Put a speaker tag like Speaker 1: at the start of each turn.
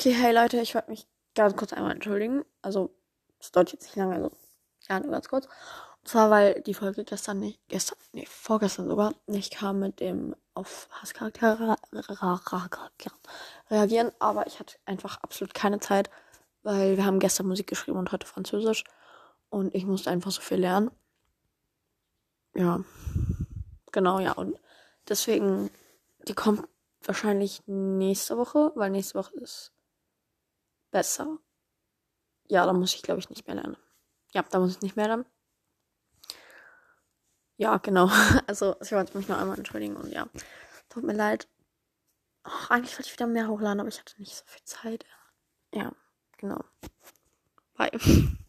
Speaker 1: Okay, hey Leute, ich wollte mich ganz kurz einmal entschuldigen. Also, es dauert jetzt nicht lange, also, ja, nur ganz kurz. Und zwar, weil die Folge gestern nicht, gestern, nee, vorgestern sogar, nicht kam mit dem auf Hasscharaktere reagieren. Aber ich hatte einfach absolut keine Zeit, weil wir haben gestern Musik geschrieben und heute Französisch. Und ich musste einfach so viel lernen. Ja. Genau, ja. Und deswegen, die kommt wahrscheinlich nächste Woche, weil nächste Woche ist besser. Ja, da muss ich, glaube ich, nicht mehr lernen. Ja, da muss ich nicht mehr lernen. Ja, genau. Also, ich wollte mich nur einmal entschuldigen und ja, tut mir leid. Och, eigentlich wollte ich wieder mehr hochladen, aber ich hatte nicht so viel Zeit. Ja, genau. Bye.